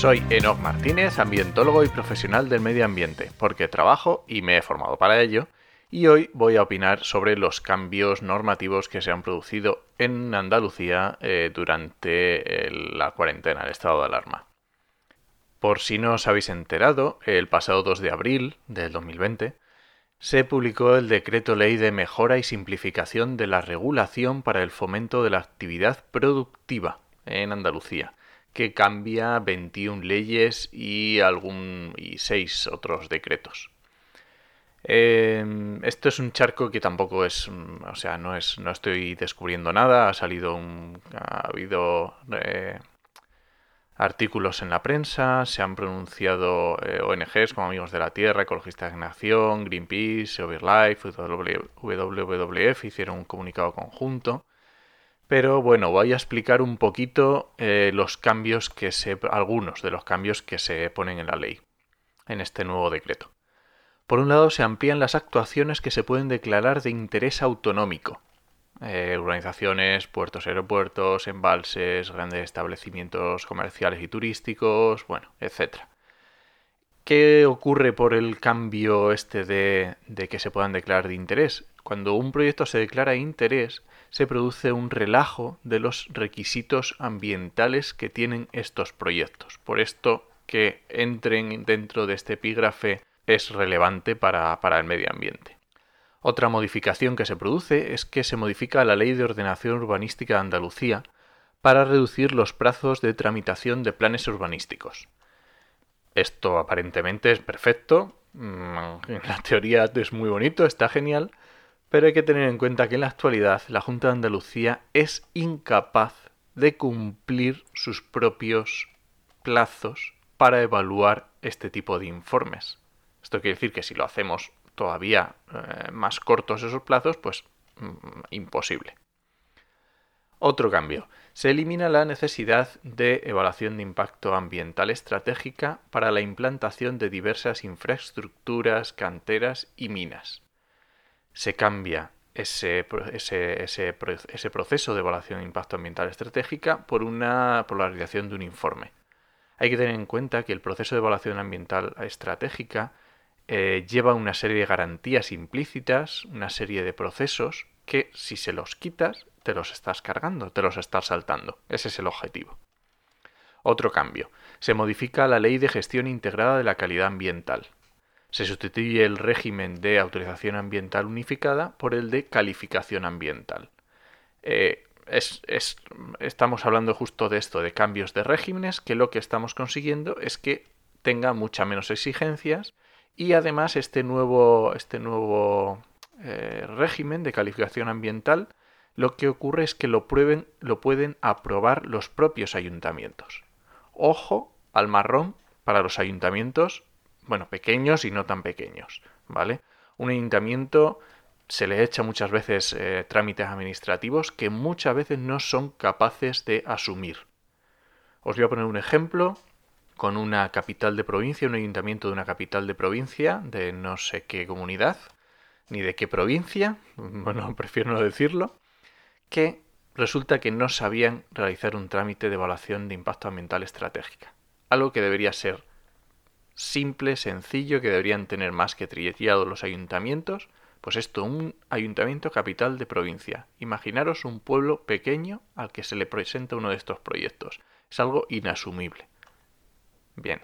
Soy Enoch Martínez, ambientólogo y profesional del medio ambiente, porque trabajo y me he formado para ello, y hoy voy a opinar sobre los cambios normativos que se han producido en Andalucía eh, durante el- la cuarentena, el estado de alarma. Por si no os habéis enterado, el pasado 2 de abril del 2020 se publicó el Decreto Ley de Mejora y Simplificación de la Regulación para el Fomento de la Actividad Productiva en Andalucía, que cambia 21 leyes y algún y 6 otros decretos. Eh, esto es un charco que tampoco es, mm, o sea, no es, no estoy descubriendo nada. Ha salido un, ha habido eh, artículos en la prensa, se han pronunciado eh, ONGs como Amigos de la Tierra, Ecologistas en Acción, Greenpeace, Overlife, WWF hicieron un comunicado conjunto. Pero bueno, voy a explicar un poquito eh, los cambios que se. algunos de los cambios que se ponen en la ley, en este nuevo decreto. Por un lado, se amplían las actuaciones que se pueden declarar de interés autonómico. Eh, urbanizaciones, puertos, aeropuertos, embalses, grandes establecimientos comerciales y turísticos, bueno, etc. ¿Qué ocurre por el cambio este de, de que se puedan declarar de interés? Cuando un proyecto se declara de interés, se produce un relajo de los requisitos ambientales que tienen estos proyectos. Por esto que entren dentro de este epígrafe es relevante para, para el medio ambiente. Otra modificación que se produce es que se modifica la Ley de Ordenación Urbanística de Andalucía para reducir los plazos de tramitación de planes urbanísticos. Esto aparentemente es perfecto, mm, en la teoría es muy bonito, está genial, pero hay que tener en cuenta que en la actualidad la Junta de Andalucía es incapaz de cumplir sus propios plazos para evaluar este tipo de informes. Esto quiere decir que si lo hacemos todavía eh, más cortos esos plazos, pues mm, imposible. Otro cambio. Se elimina la necesidad de evaluación de impacto ambiental estratégica para la implantación de diversas infraestructuras, canteras y minas. Se cambia ese, ese- ese proceso de evaluación de impacto ambiental estratégica por una por la realización de un informe. Hay que tener en cuenta que el proceso de evaluación ambiental estratégica eh, lleva una serie de garantías implícitas, una serie de procesos que si se los quitas, te los estás cargando, te los estás saltando. Ese es el objetivo. Otro cambio. Se modifica la Ley de Gestión Integrada de la Calidad Ambiental. Se sustituye el régimen de autorización ambiental unificada por el de calificación ambiental. Eh, es- es- estamos hablando justo de esto, de cambios de regímenes, que lo que estamos consiguiendo es que tenga mucha menos exigencias y además este nuevo, este nuevo eh, régimen de calificación ambiental lo que ocurre es que lo, prueben, lo pueden aprobar los propios ayuntamientos. Ojo al marrón para los ayuntamientos, bueno, pequeños y no tan pequeños, ¿vale? Un ayuntamiento se le echa muchas veces eh, trámites administrativos que muchas veces no son capaces de asumir. Os voy a poner un ejemplo con una capital de provincia, un ayuntamiento de una capital de provincia, de no sé qué comunidad, ni de qué provincia, bueno, prefiero no decirlo, que resulta que no sabían realizar un trámite de evaluación de impacto ambiental estratégica. Algo que debería ser simple, sencillo, que deberían tener más que trillado los ayuntamientos, pues esto, un ayuntamiento capital de provincia. Imaginaros un pueblo pequeño al que se le presenta uno de estos proyectos. Es algo inasumible. Bien.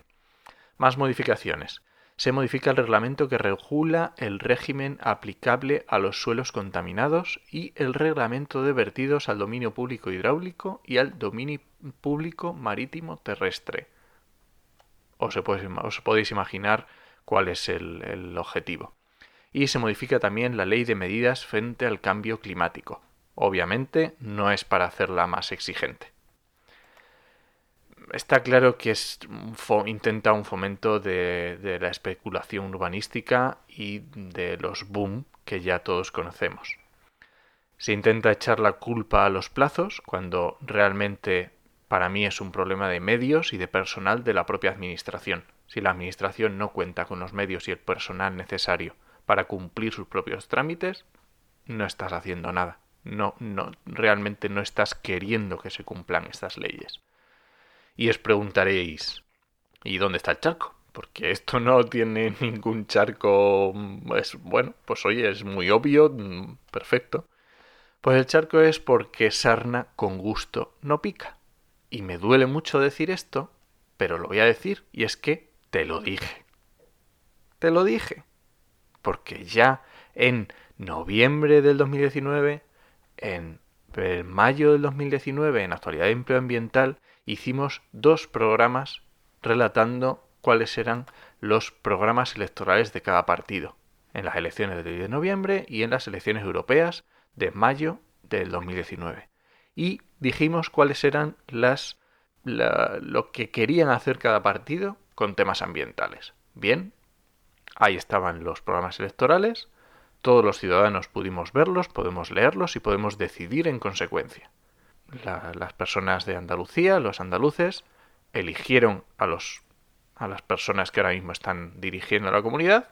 Más modificaciones. Se modifica el reglamento que regula el régimen aplicable a los suelos contaminados y el reglamento de vertidos al dominio público hidráulico y al dominio público marítimo terrestre. Os, os podéis imaginar cuál es el, el objetivo. Y se modifica también la ley de medidas frente al cambio climático. Obviamente no es para hacerla más exigente. está claro que es intenta un fomento de, de, la especulación urbanística y de los boom que ya todos conocemos. Se intenta echar la culpa a los plazos cuando realmente para mí es un problema de medios y de personal de la propia administración. Si la administración no cuenta con los medios y el personal necesario para cumplir sus propios trámites, no estás haciendo nada. No, no, realmente no estás queriendo que se cumplan estas leyes. Y os preguntaréis, ¿y dónde está el charco? Porque esto no tiene ningún charco. Es, bueno, pues oye, es muy obvio, mm, perfecto. Pues el charco es porque sarna con gusto no pica. Y me duele mucho decir esto, pero lo voy a decir, y es que te lo dije. Te lo dije. Porque ya en noviembre del 2019, en mayo del 2019, en Actualidad de Empleo Ambiental, hicimos dos programas relatando cuáles eran los programas electorales de cada partido, en las elecciones del 10 de noviembre y en las elecciones europeas de mayo del 2019. Y dijimos cuáles eran las lo que querían hacer cada partido con temas ambientales. Bien, ahí estaban los programas electorales, todos los ciudadanos pudimos verlos, podemos leerlos y podemos decidir en consecuencia. las personas de Andalucía, los andaluces, eligieron a, los, a las personas que ahora mismo están dirigiendo la comunidad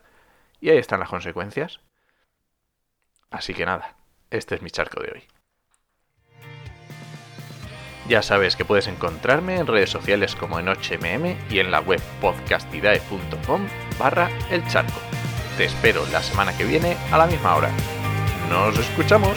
y ahí están las consecuencias. Así que nada, este es mi charco de hoy. Ya sabes que puedes encontrarme en redes sociales como en HMM y en la web podcastidae.com barra el charco. Te espero la semana que viene a la misma hora. ¡Nos escuchamos!